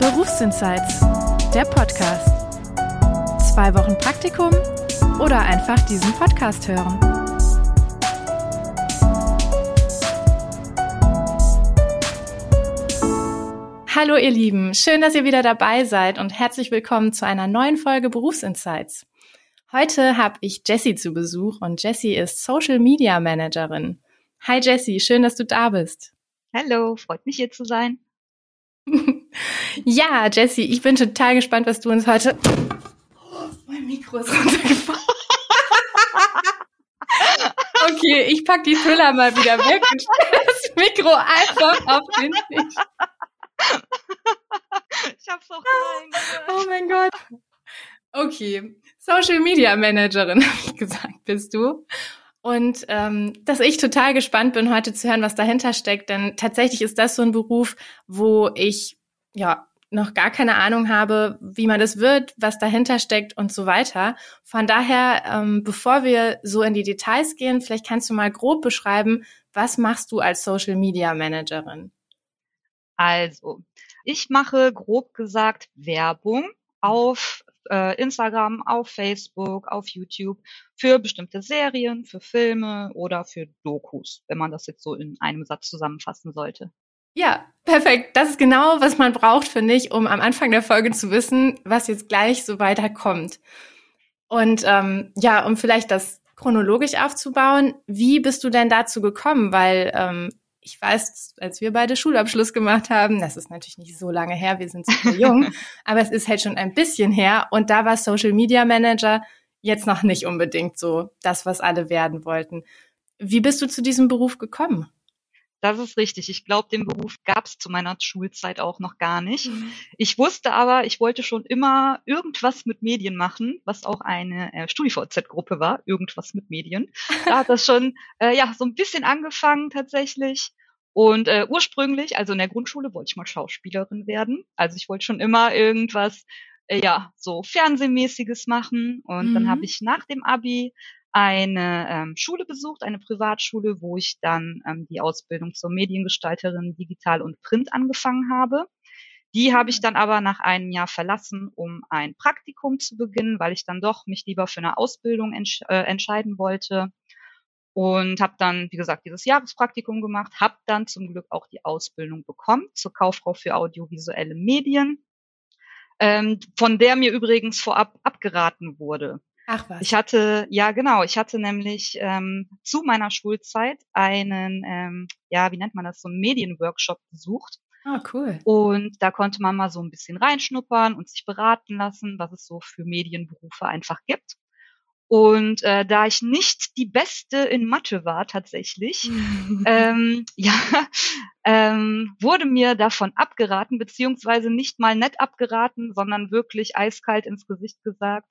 Berufsinsights, der Podcast. Zwei Wochen Praktikum oder einfach diesen Podcast hören. Hallo ihr Lieben, schön, dass ihr wieder dabei seid und herzlich willkommen zu einer neuen Folge Berufsinsights. Heute habe ich Jessie zu Besuch und Jessie ist Social Media Managerin. Hi Jessie, schön, dass du da bist. Hallo, freut mich hier zu sein. ja, Jessie, ich bin total gespannt, was du uns heute. Oh, mein Mikro ist runtergefallen. okay, ich pack die Thriller mal wieder weg und stelle das Mikro einfach auf den Tisch. Ich hab's auch rein. Oh mein Gott. Okay, Social Media Managerin, habe ich gesagt, bist du. Und ähm, dass ich total gespannt bin, heute zu hören, was dahinter steckt. Denn tatsächlich ist das so ein Beruf, wo ich ja noch gar keine Ahnung habe, wie man das wird, was dahinter steckt und so weiter. Von daher, ähm, bevor wir so in die Details gehen, vielleicht kannst du mal grob beschreiben, was machst du als Social Media Managerin? Also, ich mache grob gesagt Werbung auf äh, Instagram, auf Facebook, auf YouTube für bestimmte Serien, für Filme oder für Dokus, wenn man das jetzt so in einem Satz zusammenfassen sollte. Ja, perfekt. Das ist genau, was man braucht, finde ich, um am Anfang der Folge zu wissen, was jetzt gleich so weiterkommt. Und ähm, ja, um vielleicht das chronologisch aufzubauen, wie bist du denn dazu gekommen? Weil ähm, ich weiß, als wir beide Schulabschluss gemacht haben, das ist natürlich nicht so lange her, wir sind super jung, aber es ist halt schon ein bisschen her und da war Social Media Manager jetzt noch nicht unbedingt so das, was alle werden wollten. Wie bist du zu diesem Beruf gekommen? Das ist richtig. Ich glaube, den Beruf gab es zu meiner Schulzeit auch noch gar nicht. Mhm. Ich wusste aber, ich wollte schon immer irgendwas mit Medien machen, was auch eine äh, StudiVZ-Gruppe war, irgendwas mit Medien. Da hat das schon äh, ja so ein bisschen angefangen tatsächlich. Und äh, ursprünglich, also in der Grundschule, wollte ich mal Schauspielerin werden. Also ich wollte schon immer irgendwas, äh, ja, so Fernsehmäßiges machen. Und mhm. dann habe ich nach dem Abi eine ähm, Schule besucht, eine Privatschule, wo ich dann ähm, die Ausbildung zur Mediengestalterin Digital und Print angefangen habe. Die habe ich mhm. dann aber nach einem Jahr verlassen, um ein Praktikum zu beginnen, weil ich dann doch mich lieber für eine Ausbildung entsch äh, entscheiden wollte. Und habe dann, wie gesagt, dieses Jahrespraktikum gemacht, habe dann zum Glück auch die Ausbildung bekommen zur Kauffrau für audiovisuelle Medien, ähm, von der mir übrigens vorab abgeraten wurde. Ach was. Ich hatte, ja genau, ich hatte nämlich ähm, zu meiner Schulzeit einen, ähm, ja, wie nennt man das, so einen Medienworkshop besucht. Ah, cool. Und da konnte man mal so ein bisschen reinschnuppern und sich beraten lassen, was es so für Medienberufe einfach gibt. Und äh, da ich nicht die Beste in Mathe war tatsächlich, ähm, ja, ähm, wurde mir davon abgeraten, beziehungsweise nicht mal nett abgeraten, sondern wirklich eiskalt ins Gesicht gesagt,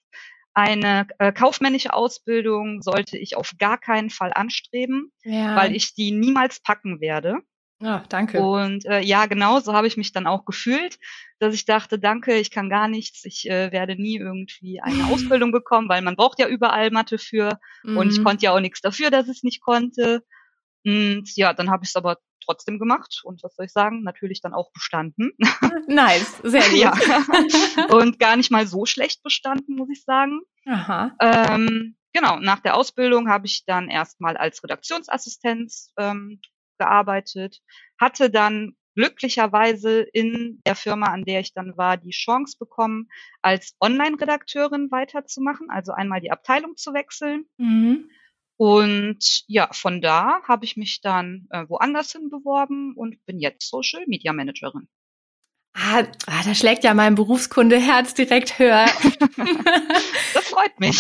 eine äh, kaufmännische Ausbildung sollte ich auf gar keinen Fall anstreben, ja. weil ich die niemals packen werde. Ja, danke. Und äh, ja, genau, so habe ich mich dann auch gefühlt, dass ich dachte, danke, ich kann gar nichts, ich äh, werde nie irgendwie eine Ausbildung bekommen, weil man braucht ja überall Mathe für mhm. und ich mhm. konnte ja auch nichts dafür, dass ich es nicht konnte. Und ja, dann habe ich es aber trotzdem gemacht und was soll ich sagen, natürlich dann auch bestanden. Nice, sehr gut. ja. Und gar nicht mal so schlecht bestanden, muss ich sagen. Aha. Ähm, genau, nach der Ausbildung habe ich dann erstmal als Redaktionsassistenz ähm, gearbeitet, hatte dann glücklicherweise in der Firma, an der ich dann war, die Chance bekommen, als Online-Redakteurin weiterzumachen, also einmal die Abteilung zu wechseln. Mhm. Und ja, von da habe ich mich dann äh, woanders hin beworben und bin jetzt Social Media Managerin. Ah, ah, da schlägt ja mein Berufskundeherz direkt höher. das freut mich.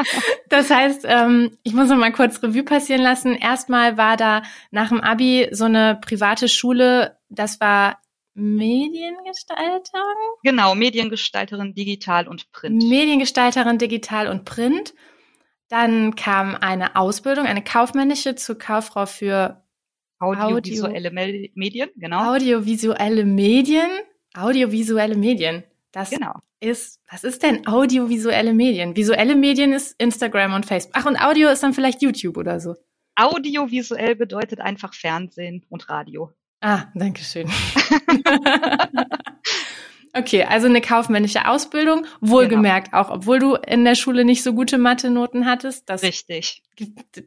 das heißt, ähm, ich muss noch mal kurz Revue passieren lassen. Erstmal war da nach dem Abi so eine private Schule, das war Mediengestalterin? Genau, Mediengestalterin digital und Print. Mediengestalterin digital und Print. Dann kam eine Ausbildung, eine kaufmännische zur Kauffrau für Audiovisuelle Audio Medien, genau. Audiovisuelle Medien. Audiovisuelle Medien. Das genau. ist, was ist denn audiovisuelle Medien? Visuelle Medien ist Instagram und Facebook. Ach, und Audio ist dann vielleicht YouTube oder so. Audiovisuell bedeutet einfach Fernsehen und Radio. Ah, danke schön. Okay, also eine kaufmännische Ausbildung, wohlgemerkt genau. auch, obwohl du in der Schule nicht so gute Mathe-Noten hattest. Das, Richtig.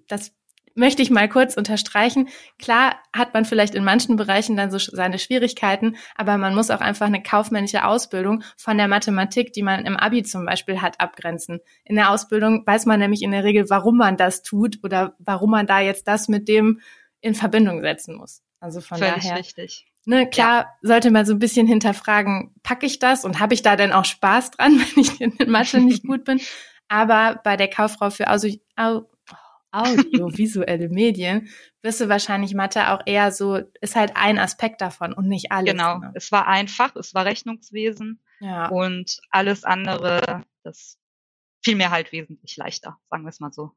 Das möchte ich mal kurz unterstreichen. Klar hat man vielleicht in manchen Bereichen dann so seine Schwierigkeiten, aber man muss auch einfach eine kaufmännische Ausbildung von der Mathematik, die man im Abi zum Beispiel hat, abgrenzen. In der Ausbildung weiß man nämlich in der Regel, warum man das tut oder warum man da jetzt das mit dem in Verbindung setzen muss. Also von Völlig daher. richtig. Ne, klar ja. sollte man so ein bisschen hinterfragen, packe ich das und habe ich da denn auch Spaß dran, wenn ich in Mathe nicht gut bin? Aber bei der Kauffrau für Audio, audiovisuelle Medien wirst du wahrscheinlich Mathe auch eher so, ist halt ein Aspekt davon und nicht alles. Genau, ne? es war einfach, es war Rechnungswesen ja. und alles andere, das fiel mir halt wesentlich leichter, sagen wir es mal so.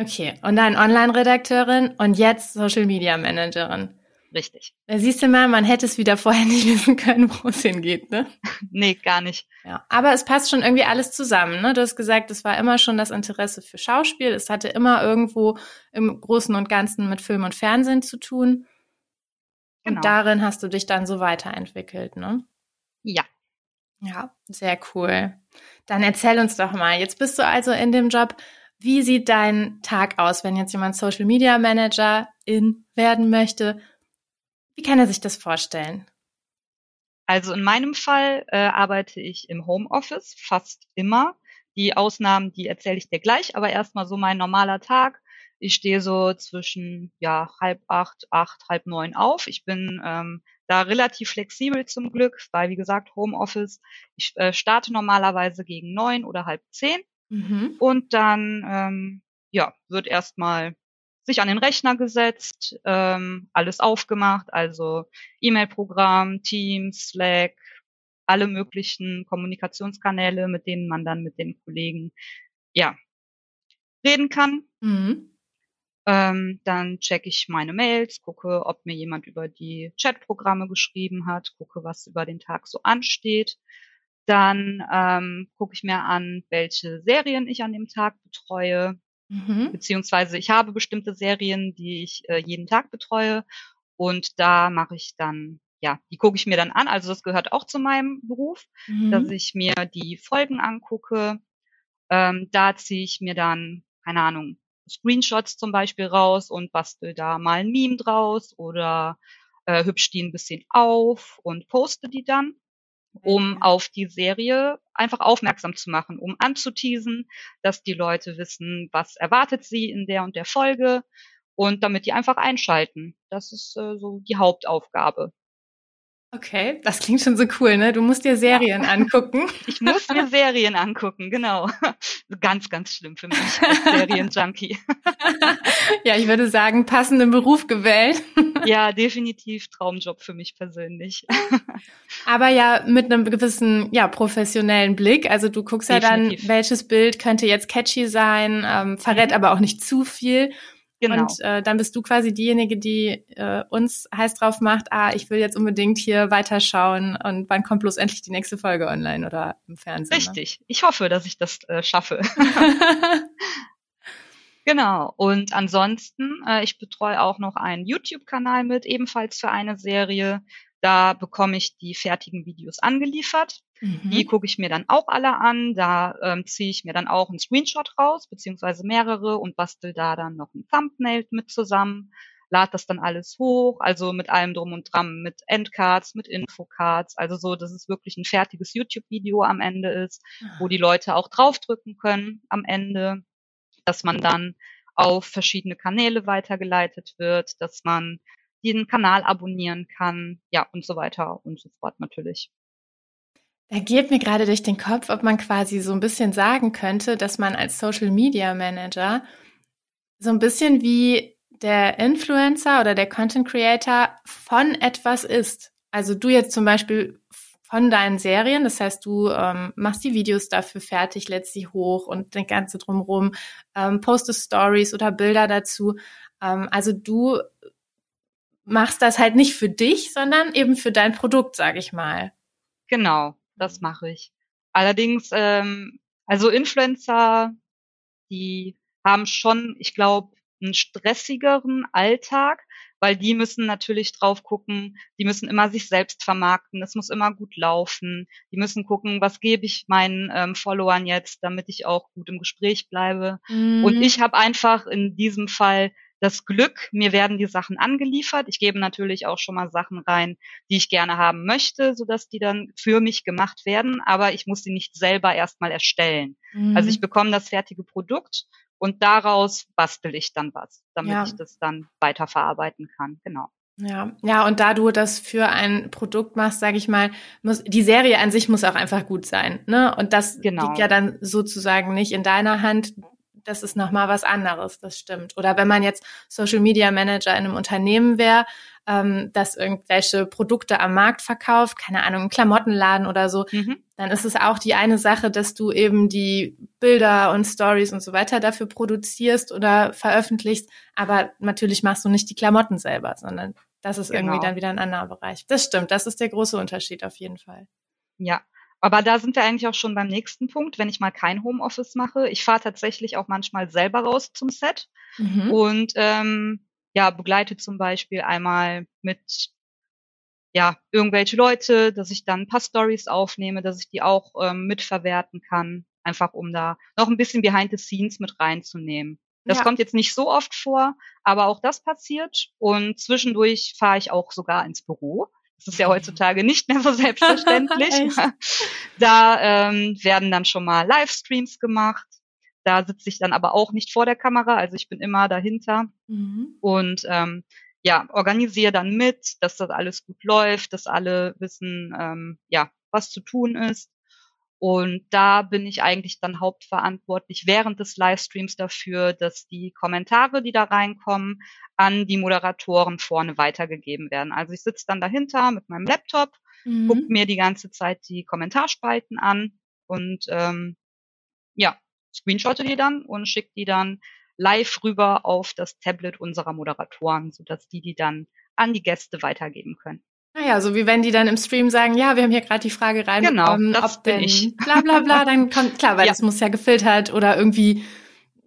Okay, und dann Online-Redakteurin und jetzt Social Media Managerin. Richtig. Da siehst du mal, man hätte es wieder vorher nicht wissen können, wo es hingeht, ne? nee, gar nicht. Ja, aber es passt schon irgendwie alles zusammen, ne? Du hast gesagt, es war immer schon das Interesse für Schauspiel. Es hatte immer irgendwo im Großen und Ganzen mit Film und Fernsehen zu tun. Genau. Und darin hast du dich dann so weiterentwickelt, ne? Ja. Ja, sehr cool. Dann erzähl uns doch mal. Jetzt bist du also in dem Job. Wie sieht dein Tag aus, wenn jetzt jemand Social Media Manager in werden möchte? Wie kann er sich das vorstellen? Also in meinem Fall äh, arbeite ich im Homeoffice fast immer. Die Ausnahmen, die erzähle ich dir gleich, aber erstmal so mein normaler Tag. Ich stehe so zwischen ja halb acht, acht, halb neun auf. Ich bin ähm, da relativ flexibel zum Glück, weil wie gesagt Homeoffice. Ich äh, starte normalerweise gegen neun oder halb zehn mhm. und dann ähm, ja wird erstmal sich an den Rechner gesetzt, ähm, alles aufgemacht, also E-Mail-Programm, Teams, Slack, alle möglichen Kommunikationskanäle, mit denen man dann mit den Kollegen ja reden kann. Mhm. Ähm, dann checke ich meine Mails, gucke, ob mir jemand über die Chatprogramme geschrieben hat, gucke, was über den Tag so ansteht. Dann ähm, gucke ich mir an, welche Serien ich an dem Tag betreue. Mhm. Beziehungsweise ich habe bestimmte Serien, die ich äh, jeden Tag betreue und da mache ich dann, ja, die gucke ich mir dann an. Also das gehört auch zu meinem Beruf, mhm. dass ich mir die Folgen angucke. Ähm, da ziehe ich mir dann, keine Ahnung, Screenshots zum Beispiel raus und bastel da mal ein Meme draus oder äh, hübsch die ein bisschen auf und poste die dann um auf die Serie einfach aufmerksam zu machen, um anzuteasen, dass die Leute wissen, was erwartet sie in der und der Folge und damit die einfach einschalten. Das ist äh, so die Hauptaufgabe. Okay, das klingt schon so cool, ne? Du musst dir Serien ja. angucken. Ich muss mir Serien angucken, genau. Ganz, ganz schlimm für mich als Serienjunkie. Ja, ich würde sagen, passenden Beruf gewählt. Ja, definitiv Traumjob für mich persönlich. Aber ja, mit einem gewissen, ja, professionellen Blick. Also du guckst definitiv. ja dann, welches Bild könnte jetzt catchy sein, ähm, verrät mhm. aber auch nicht zu viel. Genau. Und äh, dann bist du quasi diejenige, die äh, uns heiß drauf macht, ah, ich will jetzt unbedingt hier weiterschauen und wann kommt bloß endlich die nächste Folge online oder im Fernsehen. Ne? Richtig. Ne? Ich hoffe, dass ich das äh, schaffe. genau. Und ansonsten, äh, ich betreue auch noch einen YouTube-Kanal mit, ebenfalls für eine Serie. Da bekomme ich die fertigen Videos angeliefert. Mhm. Die gucke ich mir dann auch alle an. Da ähm, ziehe ich mir dann auch einen Screenshot raus, beziehungsweise mehrere und bastel da dann noch ein Thumbnail mit zusammen. Lad das dann alles hoch, also mit allem drum und dran, mit Endcards, mit Infocards, also so, dass es wirklich ein fertiges YouTube-Video am Ende ist, wo die Leute auch draufdrücken können am Ende, dass man dann auf verschiedene Kanäle weitergeleitet wird, dass man jeden Kanal abonnieren kann, ja, und so weiter und so fort natürlich. Da geht mir gerade durch den Kopf, ob man quasi so ein bisschen sagen könnte, dass man als Social Media Manager so ein bisschen wie der Influencer oder der Content Creator von etwas ist. Also du jetzt zum Beispiel von deinen Serien, das heißt, du ähm, machst die Videos dafür fertig, lädst sie hoch und den ganze drumherum, ähm, postest Stories oder Bilder dazu. Ähm, also du machst das halt nicht für dich, sondern eben für dein Produkt, sag ich mal. Genau, das mache ich. Allerdings, ähm, also Influencer, die haben schon, ich glaube, einen stressigeren Alltag, weil die müssen natürlich drauf gucken, die müssen immer sich selbst vermarkten, es muss immer gut laufen, die müssen gucken, was gebe ich meinen ähm, Followern jetzt, damit ich auch gut im Gespräch bleibe. Mhm. Und ich habe einfach in diesem Fall das Glück, mir werden die Sachen angeliefert. Ich gebe natürlich auch schon mal Sachen rein, die ich gerne haben möchte, sodass die dann für mich gemacht werden, aber ich muss sie nicht selber erstmal erstellen. Mhm. Also ich bekomme das fertige Produkt und daraus bastel ich dann was, damit ja. ich das dann weiterverarbeiten kann. Genau. Ja, ja, und da du das für ein Produkt machst, sage ich mal, muss die Serie an sich muss auch einfach gut sein, ne? Und das genau. liegt ja dann sozusagen nicht in deiner Hand das ist nochmal was anderes, das stimmt. Oder wenn man jetzt Social Media Manager in einem Unternehmen wäre, ähm, das irgendwelche Produkte am Markt verkauft, keine Ahnung, ein Klamottenladen oder so, mhm. dann ist es auch die eine Sache, dass du eben die Bilder und Stories und so weiter dafür produzierst oder veröffentlichst. Aber natürlich machst du nicht die Klamotten selber, sondern das ist genau. irgendwie dann wieder ein anderer Bereich. Das stimmt, das ist der große Unterschied auf jeden Fall. Ja, aber da sind wir eigentlich auch schon beim nächsten Punkt, wenn ich mal kein Homeoffice mache. Ich fahre tatsächlich auch manchmal selber raus zum Set mhm. und ähm, ja, begleite zum Beispiel einmal mit ja, irgendwelche Leute, dass ich dann ein paar Stories aufnehme, dass ich die auch ähm, mitverwerten kann, einfach um da noch ein bisschen behind the scenes mit reinzunehmen. Das ja. kommt jetzt nicht so oft vor, aber auch das passiert und zwischendurch fahre ich auch sogar ins Büro. Das ist ja heutzutage nicht mehr so selbstverständlich. da ähm, werden dann schon mal Livestreams gemacht. Da sitze ich dann aber auch nicht vor der Kamera, also ich bin immer dahinter mhm. und ähm, ja, organisiere dann mit, dass das alles gut läuft, dass alle wissen, ähm, ja, was zu tun ist. Und da bin ich eigentlich dann hauptverantwortlich während des Livestreams dafür, dass die Kommentare, die da reinkommen, an die Moderatoren vorne weitergegeben werden. Also ich sitze dann dahinter mit meinem Laptop, mhm. gucke mir die ganze Zeit die Kommentarspalten an und ähm, ja, screenshotte die dann und schicke die dann live rüber auf das Tablet unserer Moderatoren, sodass die die dann an die Gäste weitergeben können. Naja, so wie wenn die dann im Stream sagen, ja, wir haben hier gerade die Frage reinbekommen, genau, ob denn ich. bla bla bla, dann kommt, klar, weil ja. das muss ja gefiltert oder irgendwie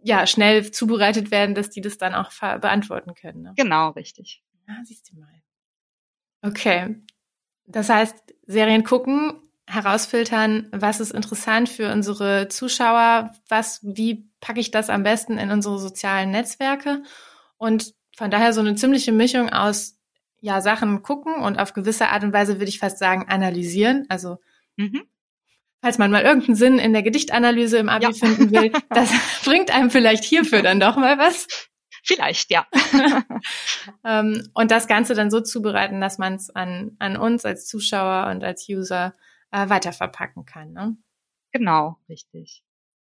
ja schnell zubereitet werden, dass die das dann auch beantworten können. Ne? Genau, richtig. Ja, siehst du mal. Okay. Das heißt, Serien gucken, herausfiltern, was ist interessant für unsere Zuschauer, was, wie packe ich das am besten in unsere sozialen Netzwerke und von daher so eine ziemliche Mischung aus ja, Sachen gucken und auf gewisse Art und Weise würde ich fast sagen analysieren. Also mhm. falls man mal irgendeinen Sinn in der Gedichtanalyse im Abi ja. finden will, das bringt einem vielleicht hierfür dann doch mal was. Vielleicht, ja. ähm, und das Ganze dann so zubereiten, dass man es an, an uns als Zuschauer und als User äh, weiterverpacken kann. Ne? Genau, richtig.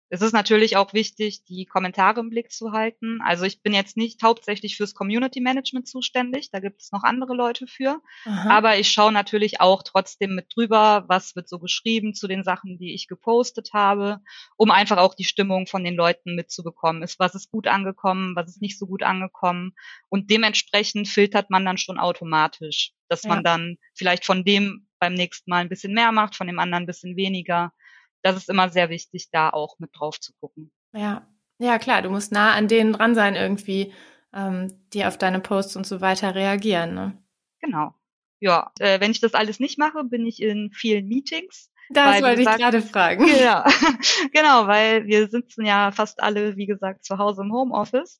Es ist natürlich auch wichtig, die Kommentare im Blick zu halten. Also ich bin jetzt nicht hauptsächlich fürs Community Management zuständig, da gibt es noch andere Leute für. Aha. Aber ich schaue natürlich auch trotzdem mit drüber, was wird so geschrieben zu den Sachen, die ich gepostet habe, um einfach auch die Stimmung von den Leuten mitzubekommen. Ist was ist gut angekommen, was ist nicht so gut angekommen. Und dementsprechend filtert man dann schon automatisch, dass ja. man dann vielleicht von dem beim nächsten Mal ein bisschen mehr macht, von dem anderen ein bisschen weniger das ist immer sehr wichtig, da auch mit drauf zu gucken. Ja, ja klar, du musst nah an denen dran sein irgendwie, ähm, die auf deine Posts und so weiter reagieren. Ne? Genau. Ja, äh, wenn ich das alles nicht mache, bin ich in vielen Meetings. Das wollte ich gerade fragen. Ja, genau, weil wir sitzen ja fast alle, wie gesagt, zu Hause im Homeoffice.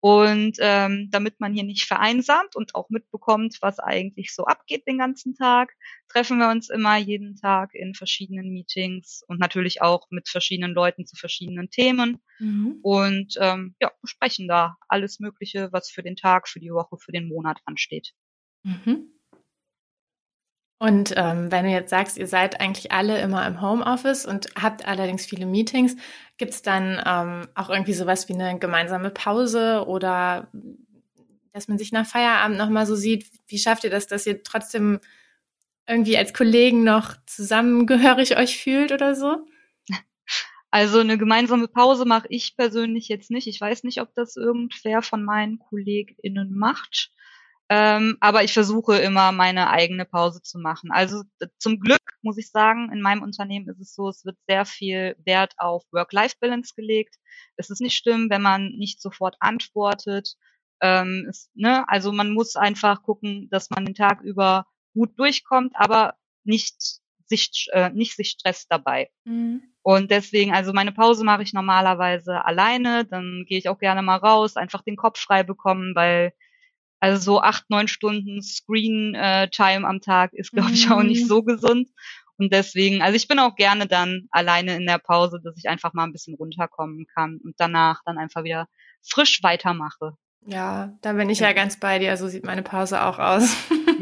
Und ähm, damit man hier nicht vereinsamt und auch mitbekommt, was eigentlich so abgeht den ganzen Tag, treffen wir uns immer jeden Tag in verschiedenen Meetings und natürlich auch mit verschiedenen Leuten zu verschiedenen Themen mhm. und ähm, ja, besprechen da alles Mögliche, was für den Tag, für die Woche, für den Monat ansteht. Mhm. Und ähm, wenn du jetzt sagst, ihr seid eigentlich alle immer im Homeoffice und habt allerdings viele Meetings, gibt es dann ähm, auch irgendwie sowas wie eine gemeinsame Pause oder dass man sich nach Feierabend nochmal so sieht? Wie schafft ihr das, dass ihr trotzdem irgendwie als Kollegen noch zusammengehörig euch fühlt oder so? Also eine gemeinsame Pause mache ich persönlich jetzt nicht. Ich weiß nicht, ob das irgendwer von meinen KollegInnen macht. Ähm, aber ich versuche immer meine eigene Pause zu machen. Also zum Glück muss ich sagen, in meinem Unternehmen ist es so, es wird sehr viel Wert auf Work-Life-Balance gelegt. Es ist nicht schlimm, wenn man nicht sofort antwortet. Ähm, es, ne? Also man muss einfach gucken, dass man den Tag über gut durchkommt, aber nicht sich, äh, nicht sich stresst dabei. Mhm. Und deswegen, also meine Pause mache ich normalerweise alleine, dann gehe ich auch gerne mal raus, einfach den Kopf frei bekommen, weil also so acht, neun Stunden Screen äh, Time am Tag ist, glaube ich, auch nicht mhm. so gesund. Und deswegen, also ich bin auch gerne dann alleine in der Pause, dass ich einfach mal ein bisschen runterkommen kann und danach dann einfach wieder frisch weitermache. Ja, da bin ich ja, ja ganz bei dir. So sieht meine Pause auch aus.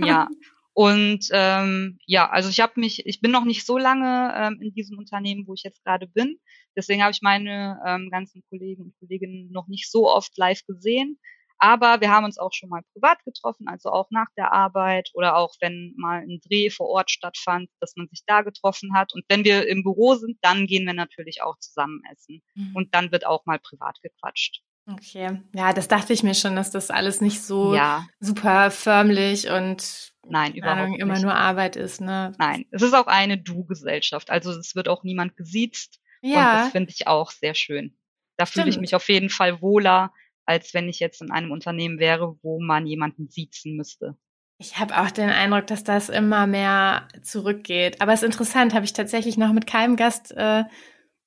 ja. Und ähm, ja, also ich habe mich, ich bin noch nicht so lange ähm, in diesem Unternehmen, wo ich jetzt gerade bin. Deswegen habe ich meine ähm, ganzen Kollegen und Kolleginnen noch nicht so oft live gesehen. Aber wir haben uns auch schon mal privat getroffen, also auch nach der Arbeit oder auch wenn mal ein Dreh vor Ort stattfand, dass man sich da getroffen hat. Und wenn wir im Büro sind, dann gehen wir natürlich auch zusammen essen. Mhm. Und dann wird auch mal privat gequatscht. Okay, ja, das dachte ich mir schon, dass das alles nicht so ja. super förmlich und Nein, überhaupt Ahnung, immer nur Arbeit ist, ne? Nein, es ist auch eine Du-Gesellschaft. Also es wird auch niemand gesiezt. Ja. Und das finde ich auch sehr schön. Da fühle ich mich auf jeden Fall wohler, als wenn ich jetzt in einem Unternehmen wäre, wo man jemanden siezen müsste. Ich habe auch den Eindruck, dass das immer mehr zurückgeht. Aber es ist interessant, habe ich tatsächlich noch mit keinem Gast äh,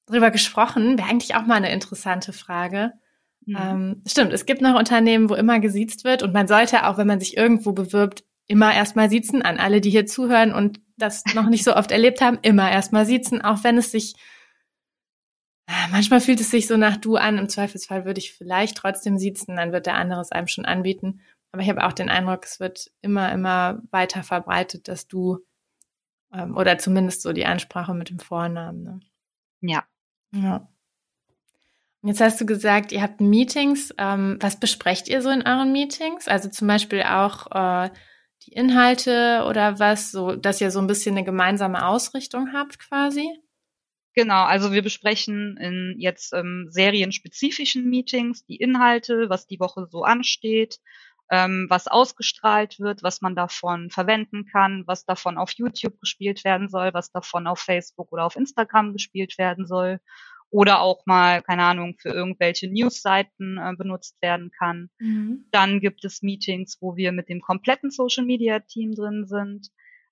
drüber gesprochen. Wäre eigentlich auch mal eine interessante Frage. Mhm. Ähm, stimmt, es gibt noch Unternehmen, wo immer gesiezt wird und man sollte auch, wenn man sich irgendwo bewirbt, immer erstmal siezen. An alle, die hier zuhören und das noch nicht so oft erlebt haben, immer erstmal siezen, auch wenn es sich Manchmal fühlt es sich so nach du an. Im Zweifelsfall würde ich vielleicht trotzdem siezen, dann wird der andere es einem schon anbieten. Aber ich habe auch den Eindruck, es wird immer, immer weiter verbreitet, dass du ähm, oder zumindest so die Ansprache mit dem Vornamen. Ne? Ja. Ja. Und jetzt hast du gesagt, ihr habt Meetings. Ähm, was besprecht ihr so in euren Meetings? Also zum Beispiel auch äh, die Inhalte oder was, so dass ihr so ein bisschen eine gemeinsame Ausrichtung habt quasi? Genau, also wir besprechen in jetzt ähm, serienspezifischen Meetings die Inhalte, was die Woche so ansteht, ähm, was ausgestrahlt wird, was man davon verwenden kann, was davon auf YouTube gespielt werden soll, was davon auf Facebook oder auf Instagram gespielt werden soll oder auch mal, keine Ahnung, für irgendwelche Newsseiten äh, benutzt werden kann. Mhm. Dann gibt es Meetings, wo wir mit dem kompletten Social Media Team drin sind.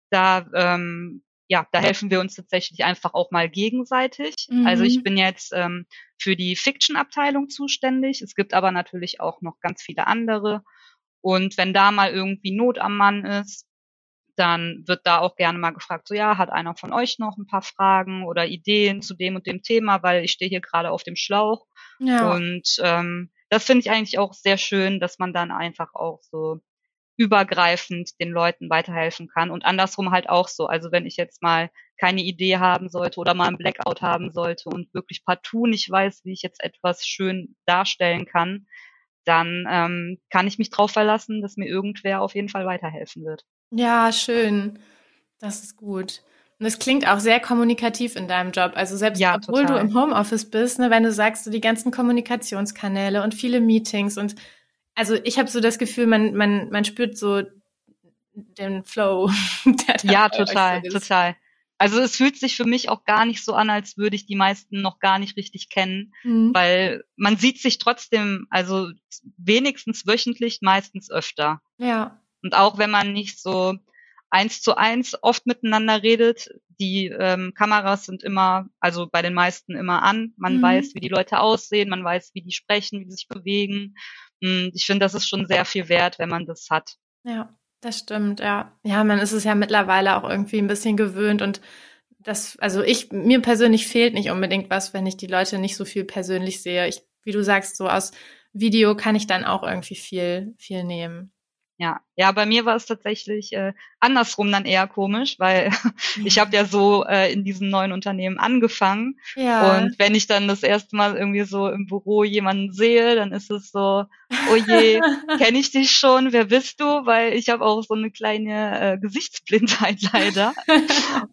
Da ähm, ja, da helfen wir uns tatsächlich einfach auch mal gegenseitig. Mhm. Also ich mhm. bin jetzt ähm, für die Fiction-Abteilung zuständig. Es gibt aber natürlich auch noch ganz viele andere. Und wenn da mal irgendwie Not am Mann ist, dann wird da auch gerne mal gefragt, so ja, hat einer von euch noch ein paar Fragen oder Ideen zu dem und dem Thema, weil ich stehe hier gerade auf dem Schlauch. Ja. Und ähm, das finde ich eigentlich auch sehr schön, dass man dann einfach auch so übergreifend den Leuten weiterhelfen kann und andersrum halt auch so. Also wenn ich jetzt mal keine Idee haben sollte oder mal ein Blackout haben sollte und wirklich partout nicht weiß, wie ich jetzt etwas schön darstellen kann, dann ähm, kann ich mich drauf verlassen, dass mir irgendwer auf jeden Fall weiterhelfen wird. Ja, schön. Das ist gut. Und es klingt auch sehr kommunikativ in deinem Job. Also selbst ja, obwohl total. du im Homeoffice bist, ne, wenn du sagst, so die ganzen Kommunikationskanäle und viele Meetings und also ich habe so das Gefühl, man, man, man spürt so den Flow. ja, total, total. Also es fühlt sich für mich auch gar nicht so an, als würde ich die meisten noch gar nicht richtig kennen, mhm. weil man sieht sich trotzdem, also wenigstens wöchentlich, meistens öfter. Ja. Und auch wenn man nicht so eins zu eins oft miteinander redet, die ähm, Kameras sind immer, also bei den meisten immer an. Man mhm. weiß, wie die Leute aussehen, man weiß, wie die sprechen, wie die sich bewegen. Hm, ich finde, das ist schon sehr viel wert, wenn man das hat. Ja, das stimmt, ja. Ja, man ist es ja mittlerweile auch irgendwie ein bisschen gewöhnt und das, also ich, mir persönlich fehlt nicht unbedingt was, wenn ich die Leute nicht so viel persönlich sehe. Ich, wie du sagst, so aus Video kann ich dann auch irgendwie viel, viel nehmen. Ja, ja, bei mir war es tatsächlich äh, andersrum dann eher komisch, weil ich habe ja so äh, in diesem neuen Unternehmen angefangen. Ja. Und wenn ich dann das erste Mal irgendwie so im Büro jemanden sehe, dann ist es so, oh je, kenne ich dich schon, wer bist du? Weil ich habe auch so eine kleine äh, Gesichtsblindheit leider.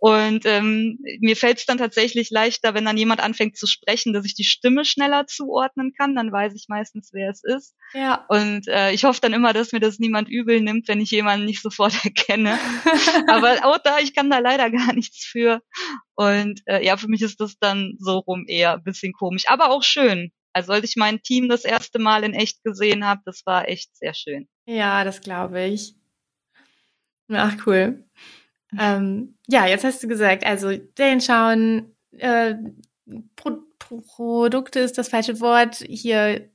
und ähm, mir fällt es dann tatsächlich leichter, wenn dann jemand anfängt zu sprechen, dass ich die Stimme schneller zuordnen kann. Dann weiß ich meistens, wer es ist. Ja. Und äh, ich hoffe dann immer, dass mir das niemand übel nimmt, wenn ich jemanden nicht sofort erkenne. Aber auch da, ich kann da leider gar nichts für. Und äh, ja, für mich ist das dann so rum eher ein bisschen komisch, aber auch schön. Also als ich mein Team das erste Mal in echt gesehen habe, das war echt sehr schön. Ja, das glaube ich. Ach, cool. Ähm, ja, jetzt hast du gesagt, also den schauen, äh, Pro Produkte ist das falsche Wort, hier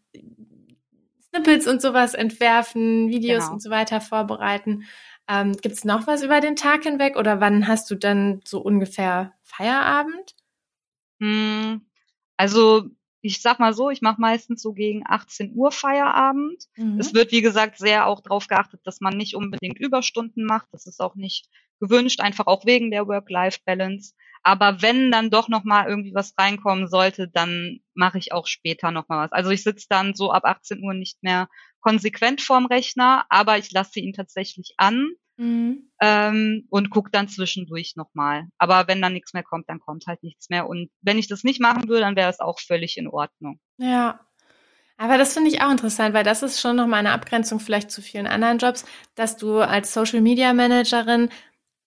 Snippets und sowas entwerfen, Videos genau. und so weiter vorbereiten. Ähm, Gibt es noch was über den Tag hinweg oder wann hast du dann so ungefähr Feierabend? Hm, also ich sag mal so, ich mache meistens so gegen 18 Uhr Feierabend. Mhm. Es wird, wie gesagt, sehr auch darauf geachtet, dass man nicht unbedingt Überstunden macht. Das ist auch nicht gewünscht, einfach auch wegen der Work-Life-Balance. Aber wenn dann doch noch mal irgendwie was reinkommen sollte, dann mache ich auch später noch mal was. Also ich sitze dann so ab 18 Uhr nicht mehr konsequent vorm Rechner, aber ich lasse ihn tatsächlich an mhm. ähm, und gucke dann zwischendurch noch mal. Aber wenn dann nichts mehr kommt, dann kommt halt nichts mehr. Und wenn ich das nicht machen würde, dann wäre es auch völlig in Ordnung. Ja. Aber das finde ich auch interessant, weil das ist schon noch mal eine Abgrenzung vielleicht zu vielen anderen Jobs, dass du als Social Media Managerin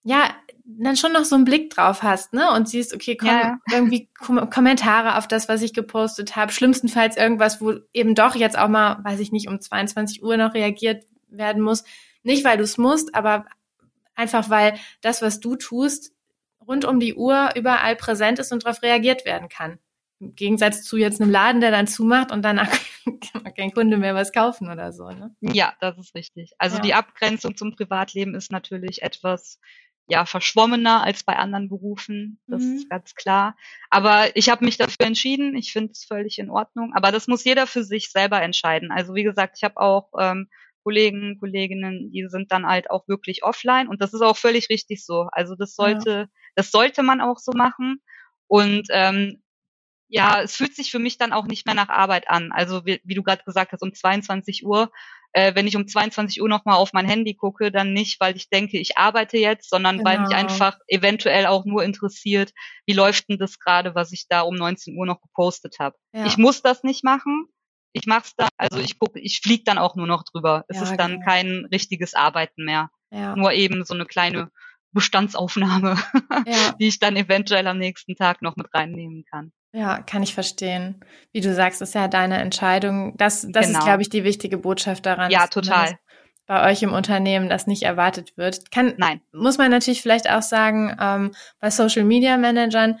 ja, dann schon noch so einen Blick drauf hast, ne? Und siehst, okay, komm, ja. irgendwie Kom Kommentare auf das, was ich gepostet habe. Schlimmstenfalls irgendwas, wo eben doch jetzt auch mal, weiß ich nicht, um 22 Uhr noch reagiert werden muss. Nicht, weil du es musst, aber einfach, weil das, was du tust, rund um die Uhr überall präsent ist und darauf reagiert werden kann. Im Gegensatz zu jetzt einem Laden, der dann zumacht und danach kann kein Kunde mehr was kaufen oder so. Ne? Ja, das ist richtig. Also ja. die Abgrenzung zum Privatleben ist natürlich etwas ja verschwommener als bei anderen Berufen, das mhm. ist ganz klar. Aber ich habe mich dafür entschieden. Ich finde es völlig in Ordnung. Aber das muss jeder für sich selber entscheiden. Also wie gesagt, ich habe auch ähm, Kollegen, Kolleginnen, die sind dann halt auch wirklich offline und das ist auch völlig richtig so. Also das sollte, ja. das sollte man auch so machen. Und ähm, ja, es fühlt sich für mich dann auch nicht mehr nach Arbeit an. Also wie, wie du gerade gesagt hast, um 22 Uhr äh, wenn ich um 22 Uhr nochmal auf mein Handy gucke, dann nicht, weil ich denke, ich arbeite jetzt, sondern genau. weil mich genau. einfach eventuell auch nur interessiert, wie läuft denn das gerade, was ich da um 19 Uhr noch gepostet habe. Ja. Ich muss das nicht machen. Ich mach's dann, also ich gucke, ich flieg dann auch nur noch drüber. Es ja, ist dann genau. kein richtiges Arbeiten mehr. Ja. Nur eben so eine kleine Bestandsaufnahme, ja. die ich dann eventuell am nächsten Tag noch mit reinnehmen kann. Ja, kann ich verstehen. Wie du sagst, ist ja deine Entscheidung. Das, das genau. ist, glaube ich, die wichtige Botschaft daran. Ja, total. Bei euch im Unternehmen das nicht erwartet wird. Kann, Nein. Muss man natürlich vielleicht auch sagen, ähm, bei Social Media Managern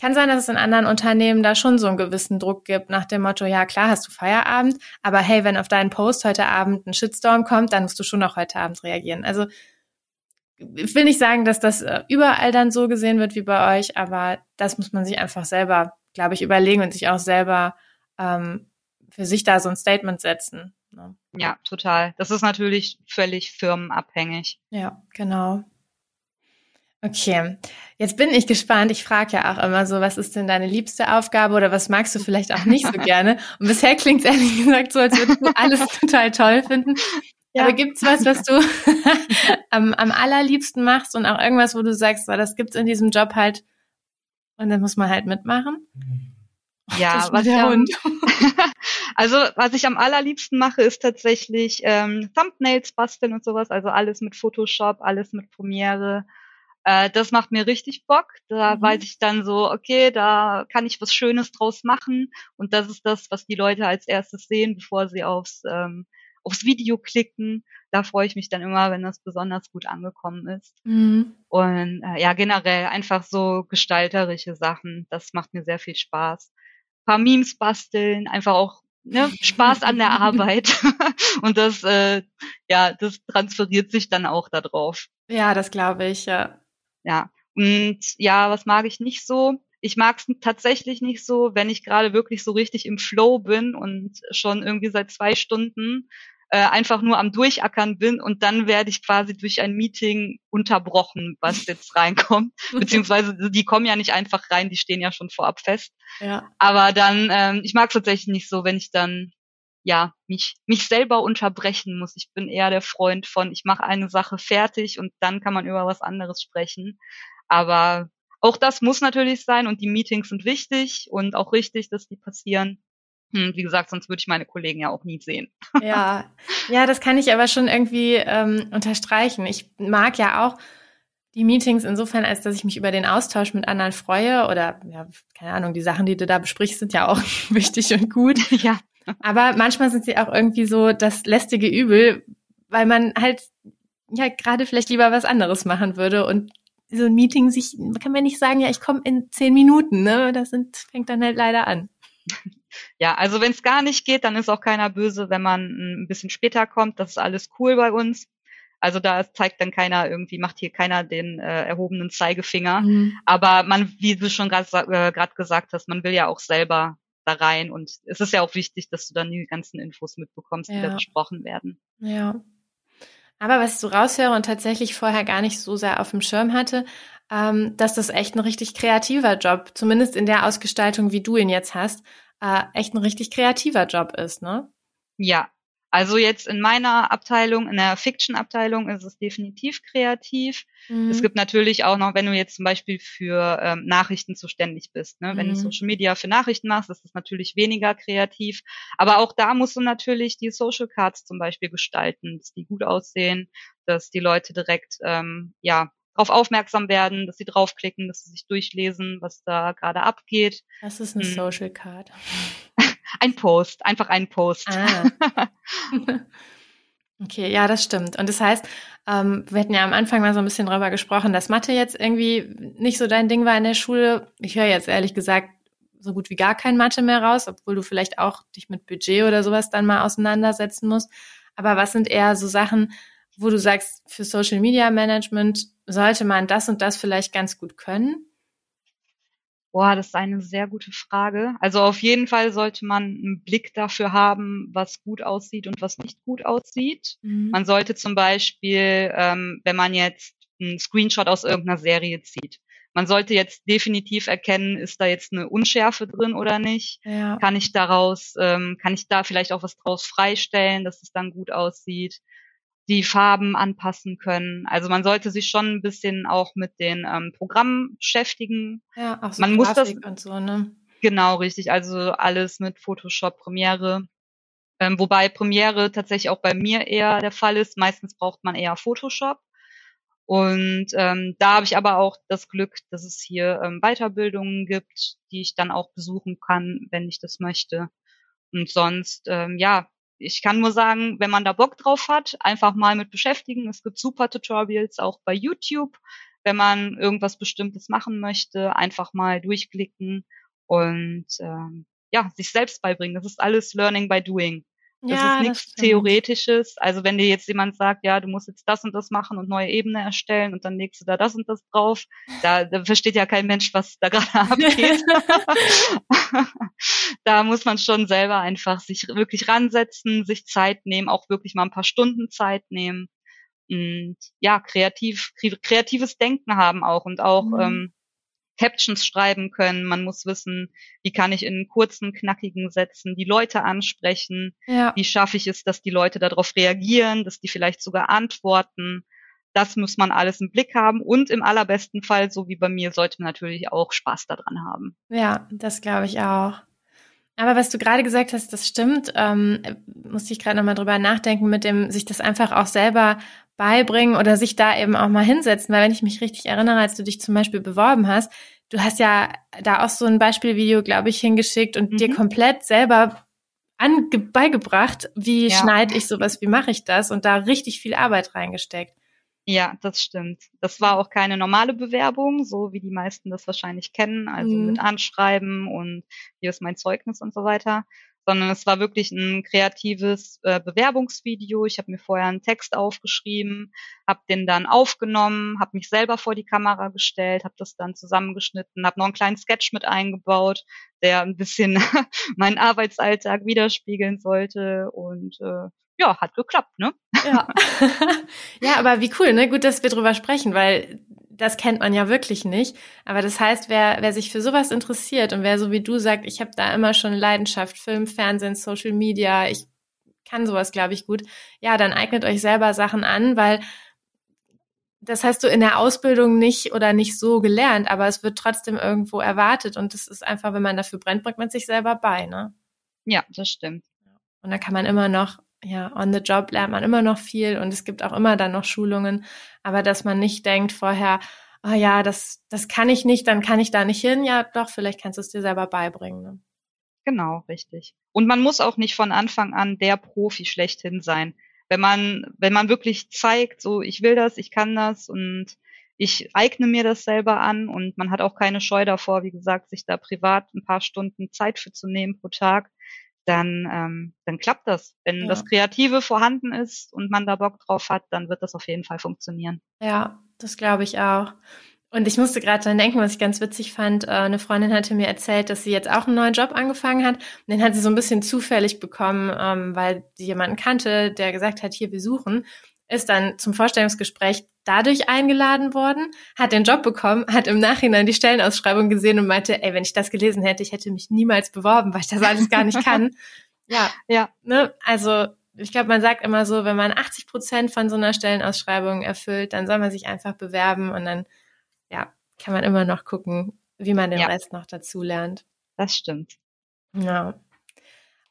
kann sein, dass es in anderen Unternehmen da schon so einen gewissen Druck gibt, nach dem Motto, ja klar, hast du Feierabend, aber hey, wenn auf deinen Post heute Abend ein Shitstorm kommt, dann musst du schon noch heute Abend reagieren. Also ich will nicht sagen, dass das äh, überall dann so gesehen wird wie bei euch, aber das muss man sich einfach selber glaube ich, überlegen und sich auch selber ähm, für sich da so ein Statement setzen. Ne? Ja, total. Das ist natürlich völlig firmenabhängig. Ja, genau. Okay, jetzt bin ich gespannt. Ich frage ja auch immer so, was ist denn deine liebste Aufgabe oder was magst du vielleicht auch nicht so gerne? Und bisher klingt es ehrlich gesagt so, als würdest du alles total toll finden. Ja. Aber gibt's was, was du am, am allerliebsten machst und auch irgendwas, wo du sagst, so, das gibt's in diesem Job halt und dann muss man halt mitmachen. Ja, was der Hund. also was ich am allerliebsten mache, ist tatsächlich ähm, Thumbnails basteln und sowas. Also alles mit Photoshop, alles mit Premiere. Äh, das macht mir richtig Bock. Da mhm. weiß ich dann so, okay, da kann ich was Schönes draus machen. Und das ist das, was die Leute als erstes sehen, bevor sie aufs ähm, aufs Video klicken. Da freue ich mich dann immer, wenn das besonders gut angekommen ist. Mhm. Und äh, ja, generell einfach so gestalterische Sachen. Das macht mir sehr viel Spaß. Ein paar Memes basteln, einfach auch ne, Spaß an der Arbeit. Und das, äh, ja, das transferiert sich dann auch darauf. Ja, das glaube ich, ja. Ja. Und ja, was mag ich nicht so? Ich mag es tatsächlich nicht so, wenn ich gerade wirklich so richtig im Flow bin und schon irgendwie seit zwei Stunden äh, einfach nur am Durchackern bin und dann werde ich quasi durch ein Meeting unterbrochen, was jetzt reinkommt. Beziehungsweise die kommen ja nicht einfach rein, die stehen ja schon vorab fest. Ja. Aber dann, ähm, ich mag es tatsächlich nicht so, wenn ich dann ja mich mich selber unterbrechen muss. Ich bin eher der Freund von, ich mache eine Sache fertig und dann kann man über was anderes sprechen. Aber auch das muss natürlich sein und die Meetings sind wichtig und auch richtig, dass die passieren. Hm, wie gesagt, sonst würde ich meine Kollegen ja auch nie sehen. Ja, ja, das kann ich aber schon irgendwie ähm, unterstreichen. Ich mag ja auch die Meetings insofern, als dass ich mich über den Austausch mit anderen freue oder ja, keine Ahnung, die Sachen, die du da besprichst, sind ja auch wichtig und gut. Ja. Aber manchmal sind sie auch irgendwie so das lästige Übel, weil man halt ja gerade vielleicht lieber was anderes machen würde und so ein Meeting sich, kann man nicht sagen, ja, ich komme in zehn Minuten, ne? Das sind, fängt dann halt leider an. Ja, also wenn es gar nicht geht, dann ist auch keiner böse, wenn man ein bisschen später kommt. Das ist alles cool bei uns. Also da zeigt dann keiner irgendwie, macht hier keiner den äh, erhobenen Zeigefinger. Mhm. Aber man, wie du schon gerade äh, gesagt hast, man will ja auch selber da rein und es ist ja auch wichtig, dass du dann die ganzen Infos mitbekommst, die ja. da besprochen werden. Ja. Aber was ich so raushöre und tatsächlich vorher gar nicht so sehr auf dem Schirm hatte, ähm, dass das echt ein richtig kreativer Job, zumindest in der Ausgestaltung, wie du ihn jetzt hast, äh, echt ein richtig kreativer Job ist, ne? Ja, also jetzt in meiner Abteilung, in der Fiction-Abteilung ist es definitiv kreativ. Mhm. Es gibt natürlich auch noch, wenn du jetzt zum Beispiel für ähm, Nachrichten zuständig bist, ne? wenn du mhm. Social Media für Nachrichten machst, ist es natürlich weniger kreativ. Aber auch da musst du natürlich die Social Cards zum Beispiel gestalten, dass die gut aussehen, dass die Leute direkt ähm, ja darauf aufmerksam werden, dass sie draufklicken, dass sie sich durchlesen, was da gerade abgeht. Das ist eine hm. Social Card. Ein Post, einfach ein Post. Ah. okay, ja, das stimmt. Und das heißt, ähm, wir hatten ja am Anfang mal so ein bisschen drüber gesprochen, dass Mathe jetzt irgendwie nicht so dein Ding war in der Schule. Ich höre jetzt ehrlich gesagt so gut wie gar kein Mathe mehr raus, obwohl du vielleicht auch dich mit Budget oder sowas dann mal auseinandersetzen musst. Aber was sind eher so Sachen, wo du sagst, für Social Media Management sollte man das und das vielleicht ganz gut können? Boah, das ist eine sehr gute Frage. Also auf jeden Fall sollte man einen Blick dafür haben, was gut aussieht und was nicht gut aussieht. Mhm. Man sollte zum Beispiel, ähm, wenn man jetzt einen Screenshot aus irgendeiner Serie zieht, man sollte jetzt definitiv erkennen, ist da jetzt eine Unschärfe drin oder nicht? Ja. Kann ich daraus, ähm, kann ich da vielleicht auch was draus freistellen, dass es dann gut aussieht? Die Farben anpassen können. Also man sollte sich schon ein bisschen auch mit den ähm, Programmen beschäftigen. Ja, auch so man Grafik muss das und so, ne? Genau, richtig. Also alles mit Photoshop, Premiere. Ähm, wobei Premiere tatsächlich auch bei mir eher der Fall ist. Meistens braucht man eher Photoshop. Und ähm, da habe ich aber auch das Glück, dass es hier ähm, Weiterbildungen gibt, die ich dann auch besuchen kann, wenn ich das möchte. Und sonst, ähm, ja, ich kann nur sagen, wenn man da Bock drauf hat, einfach mal mit beschäftigen. Es gibt super Tutorials auch bei YouTube. Wenn man irgendwas Bestimmtes machen möchte, einfach mal durchklicken und ähm, ja, sich selbst beibringen. Das ist alles Learning by Doing. Das ja, ist nichts Theoretisches. Also wenn dir jetzt jemand sagt, ja, du musst jetzt das und das machen und neue Ebene erstellen und dann legst du da das und das drauf, da, da versteht ja kein Mensch, was da gerade abgeht. da muss man schon selber einfach sich wirklich ransetzen, sich Zeit nehmen, auch wirklich mal ein paar Stunden Zeit nehmen und ja, kreativ, kreatives Denken haben auch und auch mhm. ähm, Captions schreiben können. Man muss wissen, wie kann ich in kurzen, knackigen Sätzen die Leute ansprechen? Ja. Wie schaffe ich es, dass die Leute darauf reagieren, dass die vielleicht sogar antworten? Das muss man alles im Blick haben und im allerbesten Fall, so wie bei mir, sollte man natürlich auch Spaß daran haben. Ja, das glaube ich auch. Aber was du gerade gesagt hast, das stimmt. Ähm, musste ich gerade nochmal drüber nachdenken, mit dem sich das einfach auch selber beibringen oder sich da eben auch mal hinsetzen. Weil wenn ich mich richtig erinnere, als du dich zum Beispiel beworben hast, du hast ja da auch so ein Beispielvideo, glaube ich, hingeschickt und mhm. dir komplett selber beigebracht, wie ja. schneide ich sowas, wie mache ich das und da richtig viel Arbeit reingesteckt. Ja, das stimmt. Das war auch keine normale Bewerbung, so wie die meisten das wahrscheinlich kennen, also mhm. mit Anschreiben und hier ist mein Zeugnis und so weiter, sondern es war wirklich ein kreatives äh, Bewerbungsvideo. Ich habe mir vorher einen Text aufgeschrieben, habe den dann aufgenommen, habe mich selber vor die Kamera gestellt, habe das dann zusammengeschnitten, habe noch einen kleinen Sketch mit eingebaut, der ein bisschen meinen Arbeitsalltag widerspiegeln sollte und äh, ja, hat geklappt, ne? Ja. ja, aber wie cool, ne? Gut, dass wir drüber sprechen, weil das kennt man ja wirklich nicht. Aber das heißt, wer, wer sich für sowas interessiert und wer so wie du sagt, ich habe da immer schon Leidenschaft, Film, Fernsehen, Social Media, ich kann sowas, glaube ich, gut, ja, dann eignet euch selber Sachen an, weil das hast du in der Ausbildung nicht oder nicht so gelernt, aber es wird trotzdem irgendwo erwartet und das ist einfach, wenn man dafür brennt, bringt man sich selber bei, ne? Ja, das stimmt. Und da kann man immer noch, ja, on the job lernt man immer noch viel und es gibt auch immer dann noch Schulungen, aber dass man nicht denkt vorher, oh ja, das, das kann ich nicht, dann kann ich da nicht hin. Ja, doch, vielleicht kannst du es dir selber beibringen. Ne? Genau, richtig. Und man muss auch nicht von Anfang an der Profi schlechthin sein. Wenn man, wenn man wirklich zeigt, so, ich will das, ich kann das und ich eigne mir das selber an und man hat auch keine Scheu davor, wie gesagt, sich da privat ein paar Stunden Zeit für zu nehmen pro Tag, dann, ähm, dann klappt das. Wenn ja. das Kreative vorhanden ist und man da Bock drauf hat, dann wird das auf jeden Fall funktionieren. Ja, das glaube ich auch. Und ich musste gerade dran denken, was ich ganz witzig fand. Äh, eine Freundin hatte mir erzählt, dass sie jetzt auch einen neuen Job angefangen hat. Und den hat sie so ein bisschen zufällig bekommen, ähm, weil sie jemanden kannte, der gesagt hat, hier, wir suchen. Ist dann zum Vorstellungsgespräch dadurch eingeladen worden, hat den Job bekommen, hat im Nachhinein die Stellenausschreibung gesehen und meinte, ey, wenn ich das gelesen hätte, ich hätte mich niemals beworben, weil ich das alles gar nicht kann. ja, ja. Ne? Also ich glaube, man sagt immer so, wenn man 80 Prozent von so einer Stellenausschreibung erfüllt, dann soll man sich einfach bewerben und dann ja, kann man immer noch gucken, wie man den ja. Rest noch dazu lernt. Das stimmt. Ja.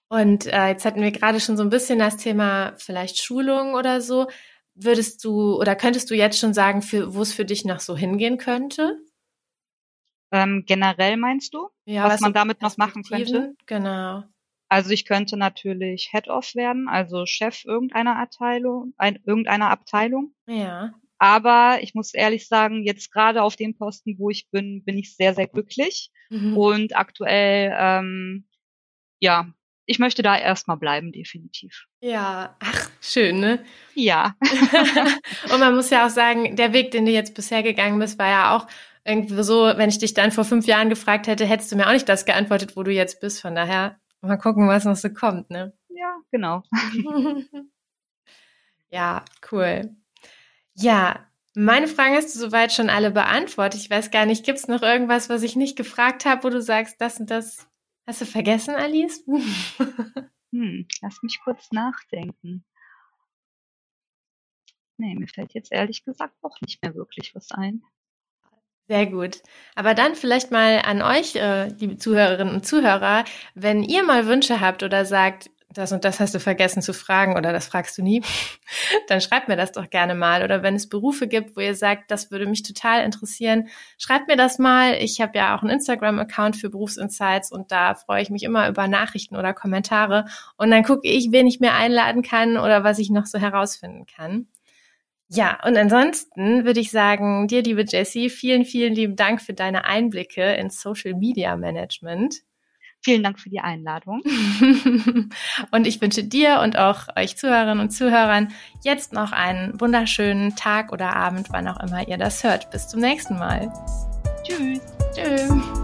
Und äh, jetzt hatten wir gerade schon so ein bisschen das Thema vielleicht Schulung oder so. Würdest du oder könntest du jetzt schon sagen, für, wo es für dich noch so hingehen könnte? Ähm, generell meinst du, ja, was, was man damit noch machen könnte? Genau. Also ich könnte natürlich Head-Off werden, also Chef irgendeiner Abteilung, ein, irgendeiner Abteilung. Ja. Aber ich muss ehrlich sagen, jetzt gerade auf dem Posten, wo ich bin, bin ich sehr, sehr glücklich. Mhm. Und aktuell, ähm, ja, ich möchte da erstmal bleiben, definitiv. Ja, ach, schön, ne? Ja. und man muss ja auch sagen, der Weg, den du jetzt bisher gegangen bist, war ja auch irgendwie so, wenn ich dich dann vor fünf Jahren gefragt hätte, hättest du mir auch nicht das geantwortet, wo du jetzt bist. Von daher, mal gucken, was noch so kommt, ne? Ja, genau. ja, cool. Ja, meine Fragen hast du soweit schon alle beantwortet. Ich weiß gar nicht, gibt es noch irgendwas, was ich nicht gefragt habe, wo du sagst, das und das hast du vergessen, Alice? hm, lass mich kurz nachdenken. Nee, mir fällt jetzt ehrlich gesagt auch nicht mehr wirklich was ein. Sehr gut. Aber dann vielleicht mal an euch, äh, liebe Zuhörerinnen und Zuhörer, wenn ihr mal Wünsche habt oder sagt, das und das hast du vergessen zu fragen oder das fragst du nie, dann schreibt mir das doch gerne mal. Oder wenn es Berufe gibt, wo ihr sagt, das würde mich total interessieren, schreibt mir das mal. Ich habe ja auch einen Instagram-Account für Berufsinsights und da freue ich mich immer über Nachrichten oder Kommentare. Und dann gucke ich, wen ich mir einladen kann oder was ich noch so herausfinden kann. Ja, und ansonsten würde ich sagen, dir, liebe Jessie, vielen, vielen lieben Dank für deine Einblicke in Social Media Management. Vielen Dank für die Einladung. und ich wünsche dir und auch euch Zuhörerinnen und Zuhörern jetzt noch einen wunderschönen Tag oder Abend, wann auch immer ihr das hört. Bis zum nächsten Mal. Tschüss. Tschüss.